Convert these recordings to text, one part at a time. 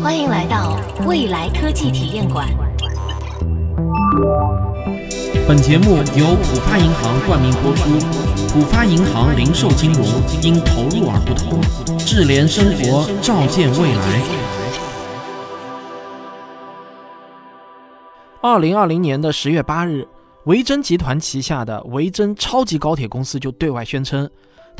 欢迎来到未来科技体验馆。本节目由浦发银行冠名播出。浦发银行零售金融因投入而不同，智联生活，照见未来。二零二零年的十月八日，维珍集团旗下的维珍超级高铁公司就对外宣称，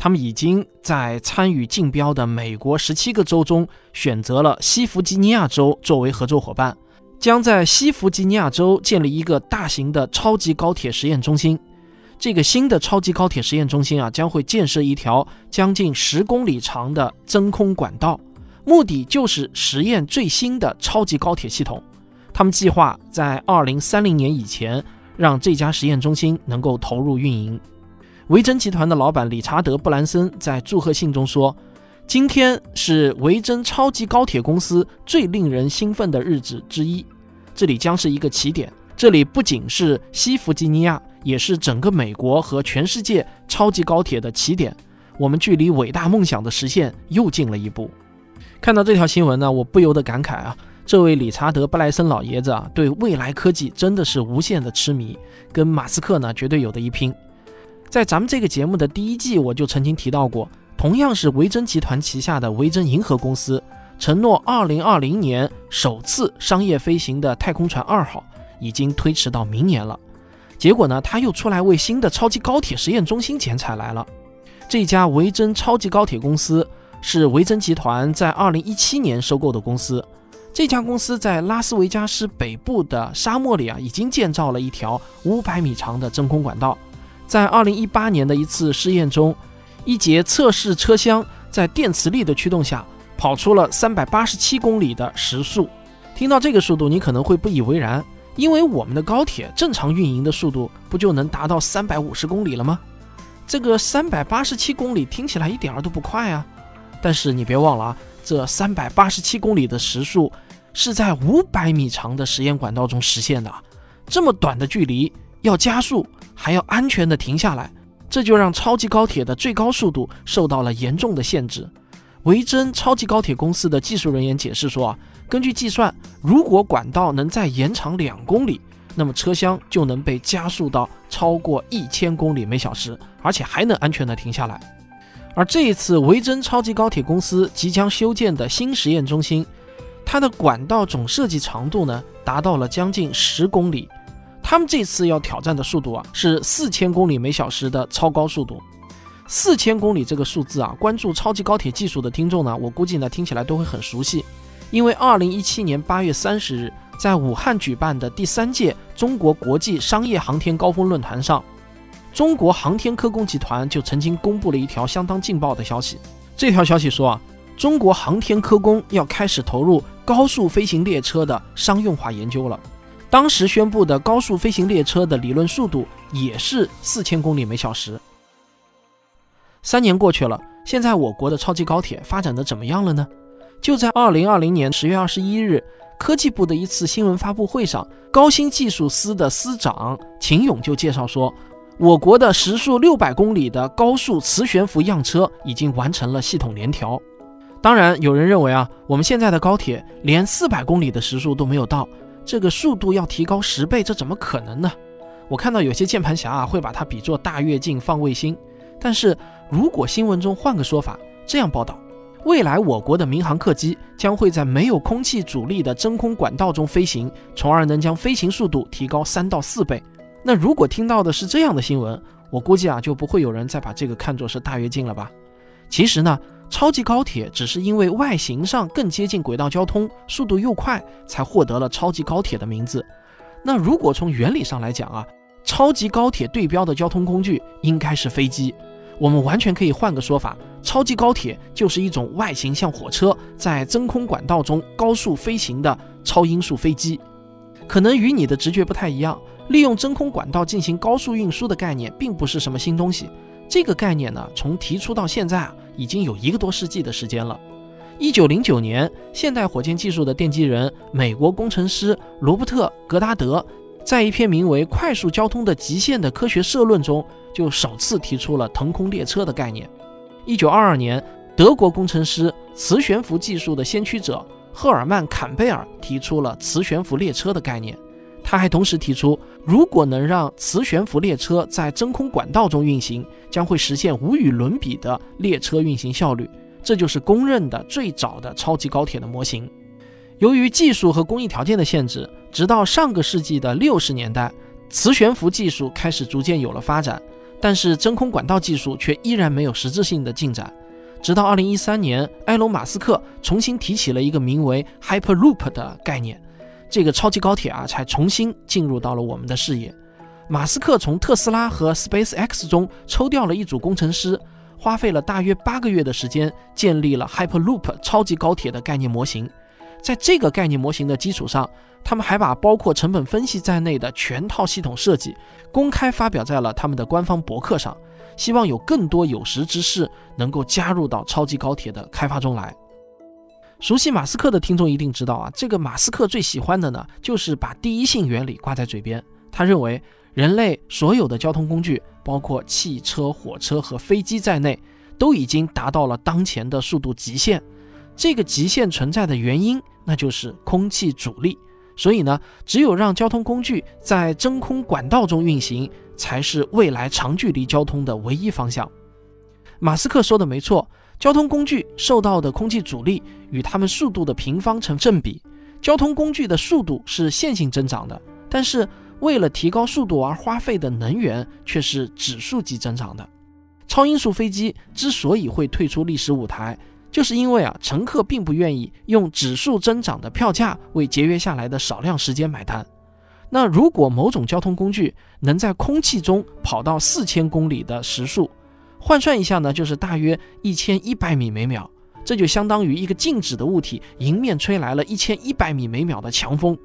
他们已经在参与竞标的美国十七个州中选择了西弗吉尼亚州作为合作伙伴，将在西弗吉尼亚州建立一个大型的超级高铁实验中心。这个新的超级高铁实验中心啊，将会建设一条将近十公里长的真空管道，目的就是实验最新的超级高铁系统。他们计划在二零三零年以前让这家实验中心能够投入运营。维珍集团的老板理查德·布兰森在祝贺信中说：“今天是维珍超级高铁公司最令人兴奋的日子之一，这里将是一个起点。这里不仅是西弗吉尼亚。”也是整个美国和全世界超级高铁的起点，我们距离伟大梦想的实现又近了一步。看到这条新闻呢，我不由得感慨啊，这位理查德·布莱森老爷子啊，对未来科技真的是无限的痴迷，跟马斯克呢绝对有的一拼。在咱们这个节目的第一季，我就曾经提到过，同样是维珍集团旗下的维珍银河公司，承诺2020年首次商业飞行的太空船二号，已经推迟到明年了。结果呢，他又出来为新的超级高铁实验中心剪彩来了。这家维珍超级高铁公司是维珍集团在2017年收购的公司。这家公司在拉斯维加斯北部的沙漠里啊，已经建造了一条500米长的真空管道。在2018年的一次试验中，一节测试车厢在电磁力的驱动下跑出了387公里的时速。听到这个速度，你可能会不以为然。因为我们的高铁正常运营的速度不就能达到三百五十公里了吗？这个三百八十七公里听起来一点儿都不快啊！但是你别忘了啊，这三百八十七公里的时速是在五百米长的实验管道中实现的，这么短的距离要加速还要安全的停下来，这就让超级高铁的最高速度受到了严重的限制。维珍超级高铁公司的技术人员解释说啊。根据计算，如果管道能再延长两公里，那么车厢就能被加速到超过一千公里每小时，而且还能安全的停下来。而这一次维珍超级高铁公司即将修建的新实验中心，它的管道总设计长度呢达到了将近十公里。他们这次要挑战的速度啊是四千公里每小时的超高速度。四千公里这个数字啊，关注超级高铁技术的听众呢，我估计呢听起来都会很熟悉。因为二零一七年八月三十日，在武汉举办的第三届中国国际商业航天高峰论坛上，中国航天科工集团就曾经公布了一条相当劲爆的消息。这条消息说啊，中国航天科工要开始投入高速飞行列车的商用化研究了。当时宣布的高速飞行列车的理论速度也是四千公里每小时。三年过去了，现在我国的超级高铁发展的怎么样了呢？就在二零二零年十月二十一日，科技部的一次新闻发布会上，高新技术司的司长秦勇就介绍说，我国的时速六百公里的高速磁悬浮样车已经完成了系统联调。当然，有人认为啊，我们现在的高铁连四百公里的时速都没有到，这个速度要提高十倍，这怎么可能呢？我看到有些键盘侠啊，会把它比作大跃进放卫星。但是如果新闻中换个说法，这样报道。未来我国的民航客机将会在没有空气阻力的真空管道中飞行，从而能将飞行速度提高三到四倍。那如果听到的是这样的新闻，我估计啊就不会有人再把这个看作是大跃进了吧？其实呢，超级高铁只是因为外形上更接近轨道交通，速度又快，才获得了超级高铁的名字。那如果从原理上来讲啊，超级高铁对标的交通工具应该是飞机。我们完全可以换个说法，超级高铁就是一种外形像火车，在真空管道中高速飞行的超音速飞机。可能与你的直觉不太一样，利用真空管道进行高速运输的概念并不是什么新东西。这个概念呢，从提出到现在啊，已经有一个多世纪的时间了。一九零九年，现代火箭技术的奠基人美国工程师罗伯特·格达德。在一篇名为《快速交通的极限》的科学社论中，就首次提出了腾空列车的概念。一九二二年，德国工程师、磁悬浮技术的先驱者赫尔曼·坎贝尔提出了磁悬浮列车的概念。他还同时提出，如果能让磁悬浮列车在真空管道中运行，将会实现无与伦比的列车运行效率。这就是公认的最早的超级高铁的模型。由于技术和工艺条件的限制，直到上个世纪的六十年代，磁悬浮技术开始逐渐有了发展，但是真空管道技术却依然没有实质性的进展。直到二零一三年，埃隆·马斯克重新提起了一个名为 Hyperloop 的概念，这个超级高铁啊，才重新进入到了我们的视野。马斯克从特斯拉和 SpaceX 中抽调了一组工程师，花费了大约八个月的时间，建立了 Hyperloop 超级高铁的概念模型。在这个概念模型的基础上，他们还把包括成本分析在内的全套系统设计公开发表在了他们的官方博客上，希望有更多有识之士能够加入到超级高铁的开发中来。熟悉马斯克的听众一定知道啊，这个马斯克最喜欢的呢，就是把第一性原理挂在嘴边。他认为，人类所有的交通工具，包括汽车、火车和飞机在内，都已经达到了当前的速度极限。这个极限存在的原因，那就是空气阻力。所以呢，只有让交通工具在真空管道中运行，才是未来长距离交通的唯一方向。马斯克说的没错，交通工具受到的空气阻力与它们速度的平方成正比。交通工具的速度是线性增长的，但是为了提高速度而花费的能源却是指数级增长的。超音速飞机之所以会退出历史舞台，就是因为啊，乘客并不愿意用指数增长的票价为节约下来的少量时间买单。那如果某种交通工具能在空气中跑到四千公里的时速，换算一下呢，就是大约一千一百米每秒，这就相当于一个静止的物体迎面吹来了一千一百米每秒的强风。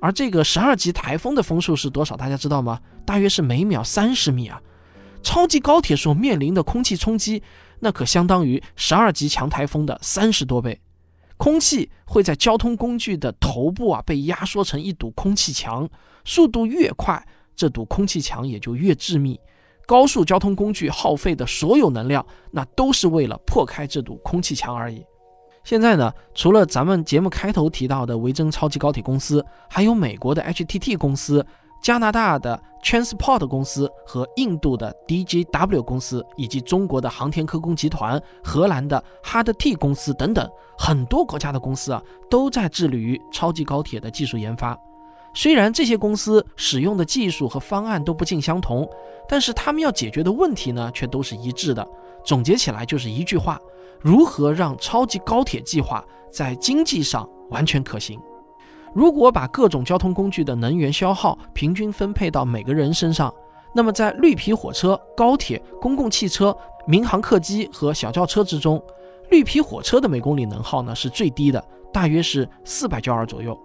而这个十二级台风的风速是多少？大家知道吗？大约是每秒三十米啊！超级高铁所面临的空气冲击。那可相当于十二级强台风的三十多倍，空气会在交通工具的头部啊被压缩成一堵空气墙，速度越快，这堵空气墙也就越致密。高速交通工具耗费的所有能量，那都是为了破开这堵空气墙而已。现在呢，除了咱们节目开头提到的维珍超级高铁公司，还有美国的 HTT 公司。加拿大的 Transport 公司和印度的 DJW 公司，以及中国的航天科工集团、荷兰的 Hard-T 公司等等，很多国家的公司啊，都在致力于超级高铁的技术研发。虽然这些公司使用的技术和方案都不尽相同，但是他们要解决的问题呢，却都是一致的。总结起来就是一句话：如何让超级高铁计划在经济上完全可行？如果把各种交通工具的能源消耗平均分配到每个人身上，那么在绿皮火车、高铁、公共汽车、民航客机和小轿车之中，绿皮火车的每公里能耗呢是最低的，大约是四百焦耳左右。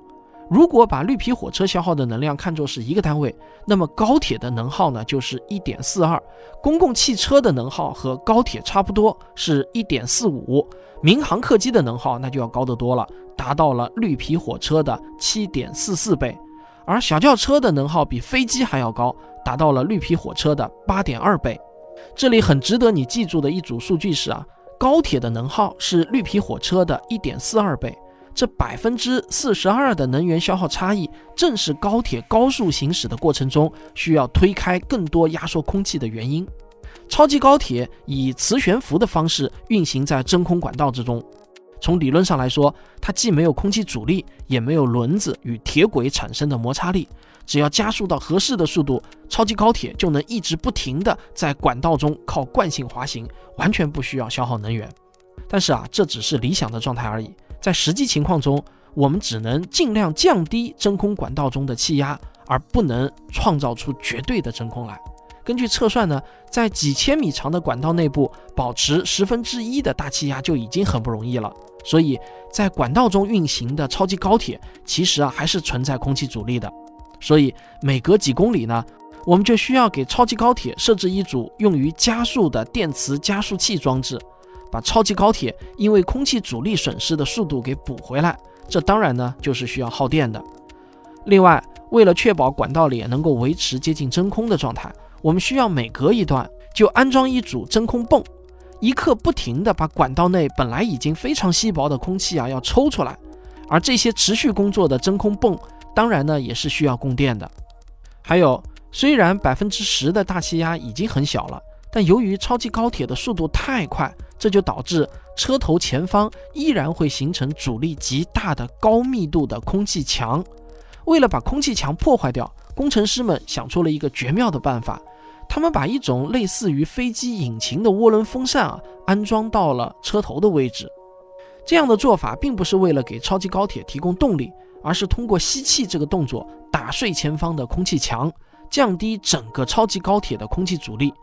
如果把绿皮火车消耗的能量看作是一个单位，那么高铁的能耗呢就是一点四二，公共汽车的能耗和高铁差不多是一点四五，民航客机的能耗那就要高得多了，达到了绿皮火车的七点四四倍，而小轿车的能耗比飞机还要高，达到了绿皮火车的八点二倍。这里很值得你记住的一组数据是啊，高铁的能耗是绿皮火车的一点四二倍。这百分之四十二的能源消耗差异，正是高铁高速行驶的过程中需要推开更多压缩空气的原因。超级高铁以磁悬浮的方式运行在真空管道之中，从理论上来说，它既没有空气阻力，也没有轮子与铁轨产生的摩擦力。只要加速到合适的速度，超级高铁就能一直不停地在管道中靠惯性滑行，完全不需要消耗能源。但是啊，这只是理想的状态而已。在实际情况中，我们只能尽量降低真空管道中的气压，而不能创造出绝对的真空来。根据测算呢，在几千米长的管道内部保持十分之一的大气压就已经很不容易了。所以在管道中运行的超级高铁，其实啊还是存在空气阻力的。所以每隔几公里呢，我们就需要给超级高铁设置一组用于加速的电磁加速器装置。把超级高铁因为空气阻力损失的速度给补回来，这当然呢就是需要耗电的。另外，为了确保管道里能够维持接近真空的状态，我们需要每隔一段就安装一组真空泵。一刻不停地把管道内本来已经非常稀薄的空气啊要抽出来，而这些持续工作的真空泵，当然呢也是需要供电的。还有，虽然百分之十的大气压已经很小了，但由于超级高铁的速度太快，这就导致车头前方依然会形成阻力极大的高密度的空气墙。为了把空气墙破坏掉，工程师们想出了一个绝妙的办法。他们把一种类似于飞机引擎的涡轮风扇啊安装到了车头的位置。这样的做法并不是为了给超级高铁提供动力，而是通过吸气这个动作打碎前方的空气墙，降低整个超级高铁的空气阻力。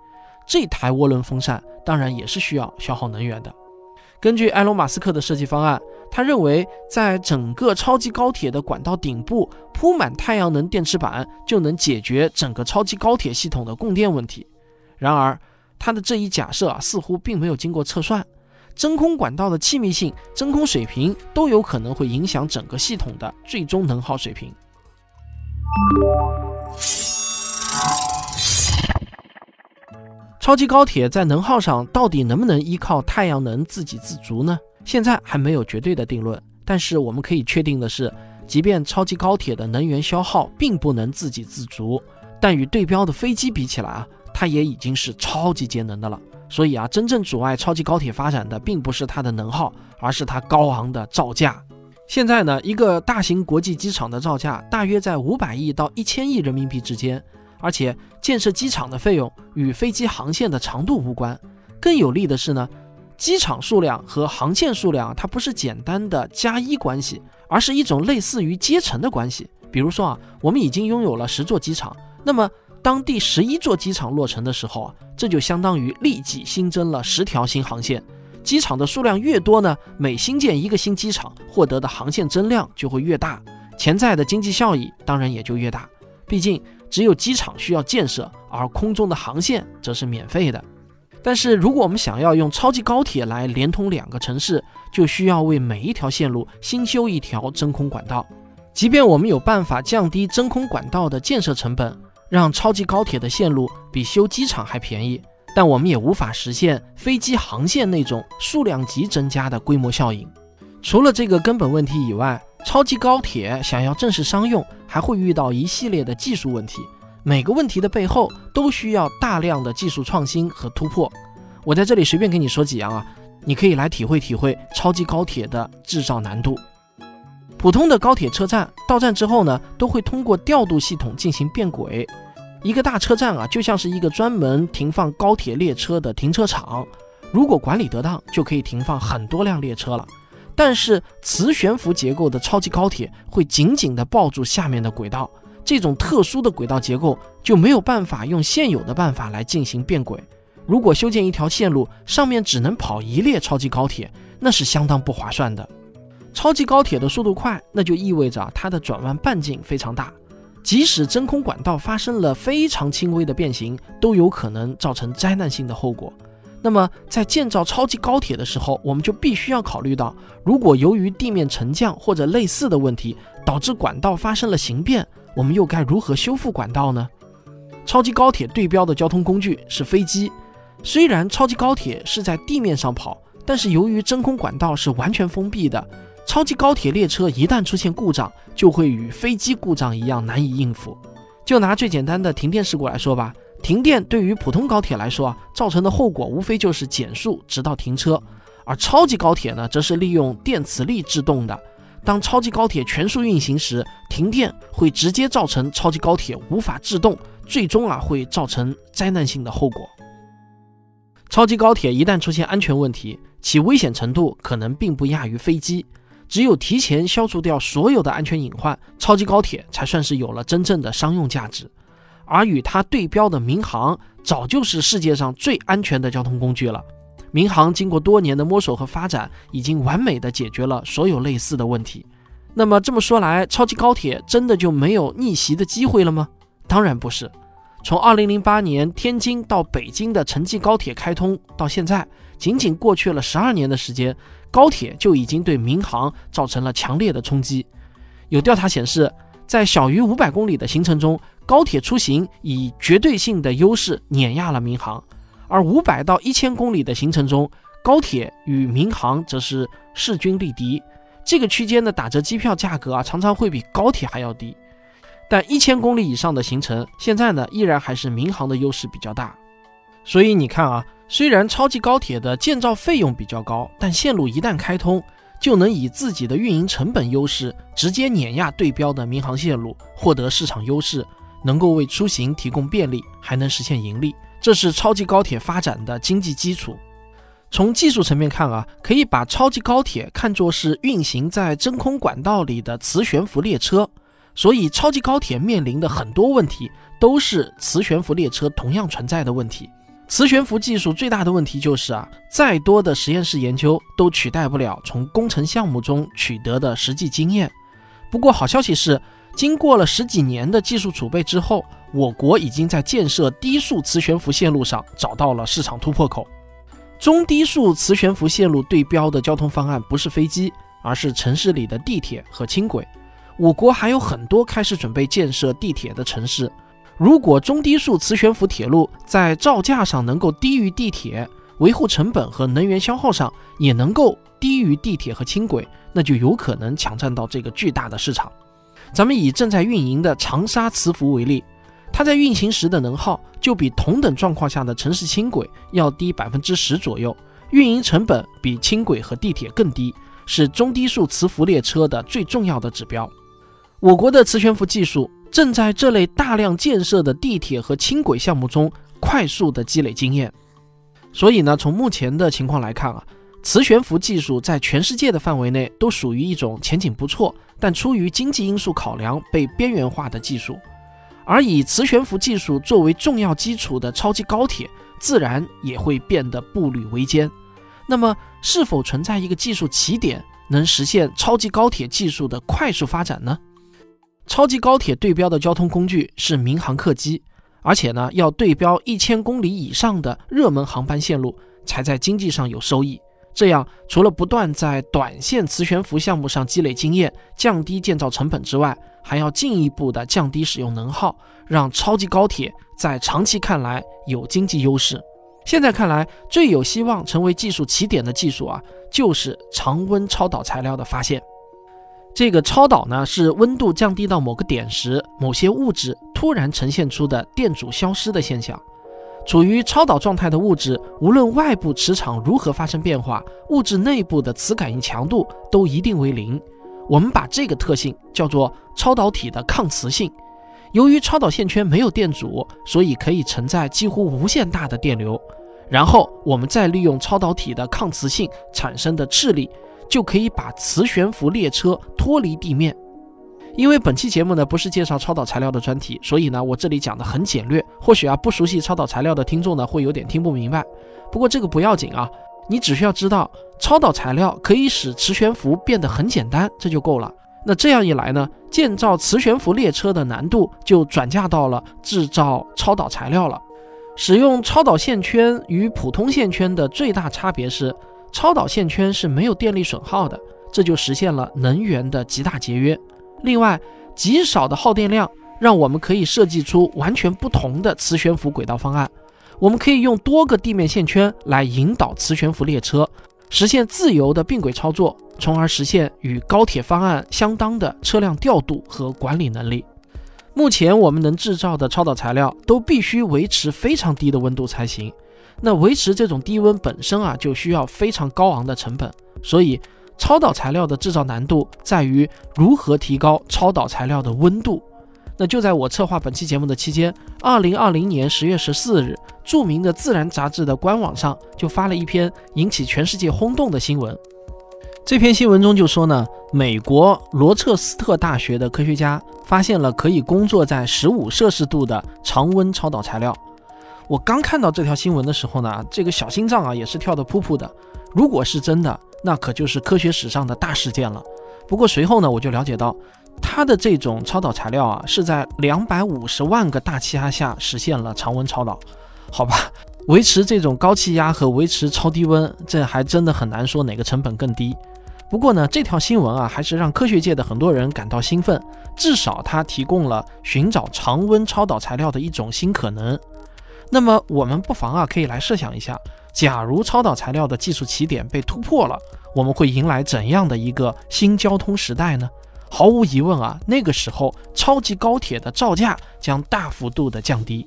这台涡轮风扇当然也是需要消耗能源的。根据埃隆·马斯克的设计方案，他认为在整个超级高铁的管道顶部铺满太阳能电池板，就能解决整个超级高铁系统的供电问题。然而，他的这一假设啊，似乎并没有经过测算。真空管道的气密性、真空水平都有可能会影响整个系统的最终能耗水平。超级高铁在能耗上到底能不能依靠太阳能自给自足呢？现在还没有绝对的定论。但是我们可以确定的是，即便超级高铁的能源消耗并不能自给自足，但与对标的飞机比起来啊，它也已经是超级节能的了。所以啊，真正阻碍超级高铁发展的，并不是它的能耗，而是它高昂的造价。现在呢，一个大型国际机场的造价大约在五百亿到一千亿人民币之间。而且建设机场的费用与飞机航线的长度无关，更有利的是呢，机场数量和航线数量它不是简单的加一关系，而是一种类似于阶乘的关系。比如说啊，我们已经拥有了十座机场，那么当第十一座机场落成的时候啊，这就相当于立即新增了十条新航线。机场的数量越多呢，每新建一个新机场，获得的航线增量就会越大，潜在的经济效益当然也就越大。毕竟。只有机场需要建设，而空中的航线则是免费的。但是，如果我们想要用超级高铁来连通两个城市，就需要为每一条线路新修一条真空管道。即便我们有办法降低真空管道的建设成本，让超级高铁的线路比修机场还便宜，但我们也无法实现飞机航线那种数量级增加的规模效应。除了这个根本问题以外，超级高铁想要正式商用，还会遇到一系列的技术问题。每个问题的背后都需要大量的技术创新和突破。我在这里随便跟你说几样啊，你可以来体会体会超级高铁的制造难度。普通的高铁车站到站之后呢，都会通过调度系统进行变轨。一个大车站啊，就像是一个专门停放高铁列车的停车场，如果管理得当，就可以停放很多辆列车了。但是磁悬浮结构的超级高铁会紧紧地抱住下面的轨道，这种特殊的轨道结构就没有办法用现有的办法来进行变轨。如果修建一条线路，上面只能跑一列超级高铁，那是相当不划算的。超级高铁的速度快，那就意味着它的转弯半径非常大，即使真空管道发生了非常轻微的变形，都有可能造成灾难性的后果。那么，在建造超级高铁的时候，我们就必须要考虑到，如果由于地面沉降或者类似的问题导致管道发生了形变，我们又该如何修复管道呢？超级高铁对标的交通工具是飞机，虽然超级高铁是在地面上跑，但是由于真空管道是完全封闭的，超级高铁列车一旦出现故障，就会与飞机故障一样难以应付。就拿最简单的停电事故来说吧。停电对于普通高铁来说啊，造成的后果无非就是减速直到停车，而超级高铁呢，则是利用电磁力制动的。当超级高铁全速运行时，停电会直接造成超级高铁无法制动，最终啊会造成灾难性的后果。超级高铁一旦出现安全问题，其危险程度可能并不亚于飞机。只有提前消除掉所有的安全隐患，超级高铁才算是有了真正的商用价值。而与它对标的民航，早就是世界上最安全的交通工具了。民航经过多年的摸索和发展，已经完美的解决了所有类似的问题。那么这么说来，超级高铁真的就没有逆袭的机会了吗？当然不是。从2008年天津到北京的城际高铁开通到现在，仅仅过去了十二年的时间，高铁就已经对民航造成了强烈的冲击。有调查显示，在小于五百公里的行程中，高铁出行以绝对性的优势碾压了民航，而五百到一千公里的行程中，高铁与民航则是势均力敌。这个区间的打折机票价格啊，常常会比高铁还要低。但一千公里以上的行程，现在呢依然还是民航的优势比较大。所以你看啊，虽然超级高铁的建造费用比较高，但线路一旦开通，就能以自己的运营成本优势直接碾压对标的民航线路，获得市场优势，能够为出行提供便利，还能实现盈利。这是超级高铁发展的经济基础。从技术层面看啊，可以把超级高铁看作是运行在真空管道里的磁悬浮列车。所以，超级高铁面临的很多问题都是磁悬浮列车同样存在的问题。磁悬浮技术最大的问题就是啊，再多的实验室研究都取代不了从工程项目中取得的实际经验。不过，好消息是，经过了十几年的技术储备之后，我国已经在建设低速磁悬浮线路上找到了市场突破口。中低速磁悬浮线路对标的交通方案不是飞机，而是城市里的地铁和轻轨。我国还有很多开始准备建设地铁的城市。如果中低速磁悬浮铁路在造价上能够低于地铁，维护成本和能源消耗上也能够低于地铁和轻轨，那就有可能抢占到这个巨大的市场。咱们以正在运营的长沙磁浮为例，它在运行时的能耗就比同等状况下的城市轻轨要低百分之十左右，运营成本比轻轨和地铁更低，是中低速磁浮列车的最重要的指标。我国的磁悬浮技术正在这类大量建设的地铁和轻轨项目中快速的积累经验，所以呢，从目前的情况来看啊，磁悬浮技术在全世界的范围内都属于一种前景不错，但出于经济因素考量被边缘化的技术，而以磁悬浮技术作为重要基础的超级高铁，自然也会变得步履维艰。那么，是否存在一个技术起点，能实现超级高铁技术的快速发展呢？超级高铁对标的交通工具是民航客机，而且呢，要对标一千公里以上的热门航班线路，才在经济上有收益。这样，除了不断在短线磁悬浮项目上积累经验，降低建造成本之外，还要进一步的降低使用能耗，让超级高铁在长期看来有经济优势。现在看来，最有希望成为技术起点的技术啊，就是常温超导材料的发现。这个超导呢，是温度降低到某个点时，某些物质突然呈现出的电阻消失的现象。处于超导状态的物质，无论外部磁场如何发生变化，物质内部的磁感应强度都一定为零。我们把这个特性叫做超导体的抗磁性。由于超导线圈没有电阻，所以可以承载几乎无限大的电流。然后我们再利用超导体的抗磁性产生的斥力。就可以把磁悬浮列车脱离地面。因为本期节目呢不是介绍超导材料的专题，所以呢我这里讲的很简略。或许啊不熟悉超导材料的听众呢会有点听不明白。不过这个不要紧啊，你只需要知道超导材料可以使磁悬浮变得很简单，这就够了。那这样一来呢，建造磁悬浮列车的难度就转嫁到了制造超导材料了。使用超导线圈与普通线圈的最大差别是。超导线圈是没有电力损耗的，这就实现了能源的极大节约。另外，极少的耗电量让我们可以设计出完全不同的磁悬浮轨道方案。我们可以用多个地面线圈来引导磁悬浮列车，实现自由的并轨操作，从而实现与高铁方案相当的车辆调度和管理能力。目前我们能制造的超导材料都必须维持非常低的温度才行。那维持这种低温本身啊，就需要非常高昂的成本，所以超导材料的制造难度在于如何提高超导材料的温度。那就在我策划本期节目的期间，二零二零年十月十四日，著名的《自然》杂志的官网上就发了一篇引起全世界轰动的新闻。这篇新闻中就说呢，美国罗彻斯特大学的科学家发现了可以工作在十五摄氏度的常温超导材料。我刚看到这条新闻的时候呢，这个小心脏啊也是跳得噗噗的。如果是真的，那可就是科学史上的大事件了。不过随后呢，我就了解到，它的这种超导材料啊，是在两百五十万个大气压下实现了常温超导。好吧，维持这种高气压和维持超低温，这还真的很难说哪个成本更低。不过呢，这条新闻啊，还是让科学界的很多人感到兴奋，至少它提供了寻找常温超导材料的一种新可能。那么我们不妨啊，可以来设想一下，假如超导材料的技术起点被突破了，我们会迎来怎样的一个新交通时代呢？毫无疑问啊，那个时候超级高铁的造价将大幅度的降低。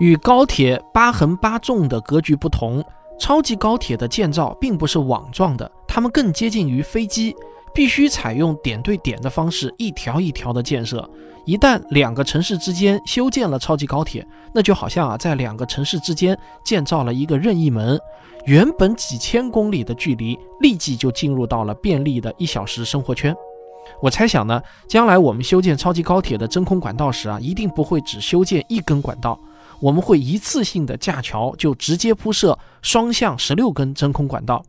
与高铁八横八纵的格局不同，超级高铁的建造并不是网状的，它们更接近于飞机，必须采用点对点的方式，一条一条的建设。一旦两个城市之间修建了超级高铁，那就好像啊，在两个城市之间建造了一个任意门，原本几千公里的距离，立即就进入到了便利的一小时生活圈。我猜想呢，将来我们修建超级高铁的真空管道时啊，一定不会只修建一根管道。我们会一次性的架桥，就直接铺设双向十六根真空管道，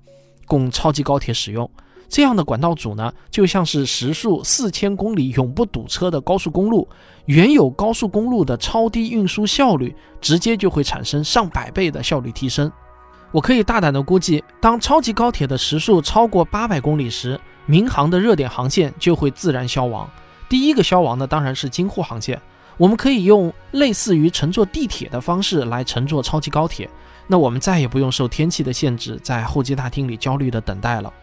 供超级高铁使用。这样的管道组呢，就像是时速四千公里永不堵车的高速公路。原有高速公路的超低运输效率，直接就会产生上百倍的效率提升。我可以大胆的估计，当超级高铁的时速超过八百公里时，民航的热点航线就会自然消亡。第一个消亡的当然是京沪航线。我们可以用类似于乘坐地铁的方式来乘坐超级高铁，那我们再也不用受天气的限制，在候机大厅里焦虑的等待了。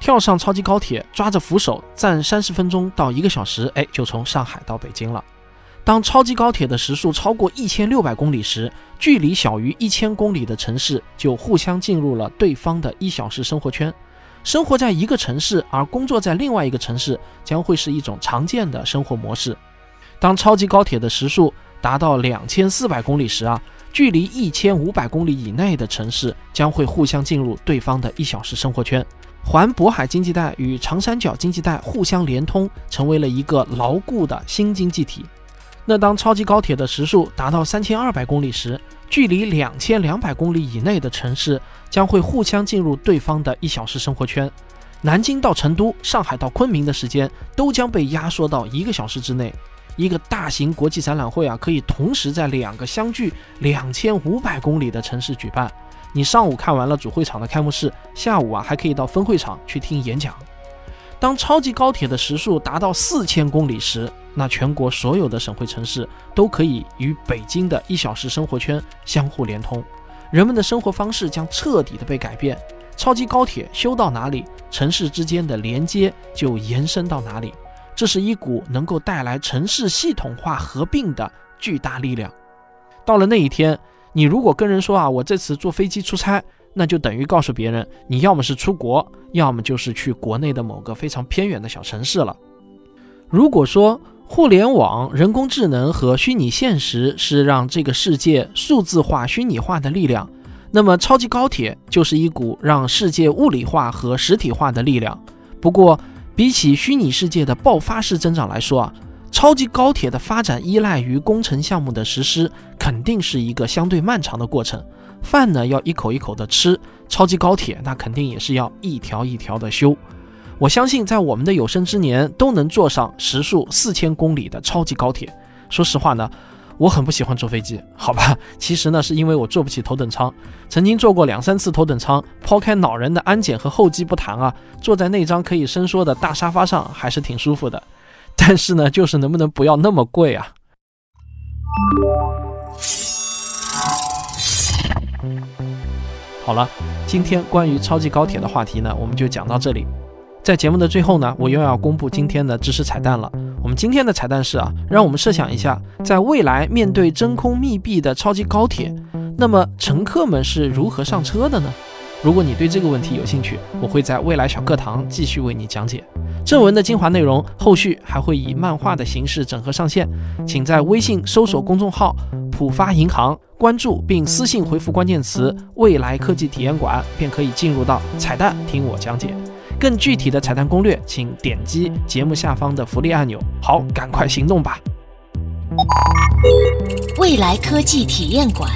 跳上超级高铁，抓着扶手，站三十分钟到一个小时，哎，就从上海到北京了。当超级高铁的时速超过一千六百公里时，距离小于一千公里的城市就互相进入了对方的一小时生活圈。生活在一个城市而工作在另外一个城市，将会是一种常见的生活模式。当超级高铁的时速达到两千四百公里时啊，距离一千五百公里以内的城市将会互相进入对方的一小时生活圈，环渤海经济带与长三角经济带互相连通，成为了一个牢固的新经济体。那当超级高铁的时速达到三千二百公里时，距离两千两百公里以内的城市将会互相进入对方的一小时生活圈，南京到成都、上海到昆明的时间都将被压缩到一个小时之内。一个大型国际展览会啊，可以同时在两个相距两千五百公里的城市举办。你上午看完了主会场的开幕式，下午啊还可以到分会场去听演讲。当超级高铁的时速达到四千公里时，那全国所有的省会城市都可以与北京的一小时生活圈相互连通，人们的生活方式将彻底的被改变。超级高铁修到哪里，城市之间的连接就延伸到哪里。这是一股能够带来城市系统化合并的巨大力量。到了那一天，你如果跟人说啊，我这次坐飞机出差，那就等于告诉别人，你要么是出国，要么就是去国内的某个非常偏远的小城市了。如果说互联网、人工智能和虚拟现实是让这个世界数字化、虚拟化的力量，那么超级高铁就是一股让世界物理化和实体化的力量。不过，比起虚拟世界的爆发式增长来说啊，超级高铁的发展依赖于工程项目的实施，肯定是一个相对漫长的过程。饭呢要一口一口的吃，超级高铁那肯定也是要一条一条的修。我相信在我们的有生之年都能坐上时速四千公里的超级高铁。说实话呢。我很不喜欢坐飞机，好吧，其实呢是因为我坐不起头等舱，曾经坐过两三次头等舱，抛开恼人的安检和候机不谈啊，坐在那张可以伸缩的大沙发上还是挺舒服的，但是呢，就是能不能不要那么贵啊？好了，今天关于超级高铁的话题呢，我们就讲到这里。在节目的最后呢，我又要公布今天的知识彩蛋了。我们今天的彩蛋是啊，让我们设想一下，在未来面对真空密闭的超级高铁，那么乘客们是如何上车的呢？如果你对这个问题有兴趣，我会在未来小课堂继续为你讲解。正文的精华内容，后续还会以漫画的形式整合上线，请在微信搜索公众号“浦发银行”，关注并私信回复关键词“未来科技体验馆”，便可以进入到彩蛋听我讲解。更具体的彩蛋攻略，请点击节目下方的福利按钮。好，赶快行动吧！未来科技体验馆。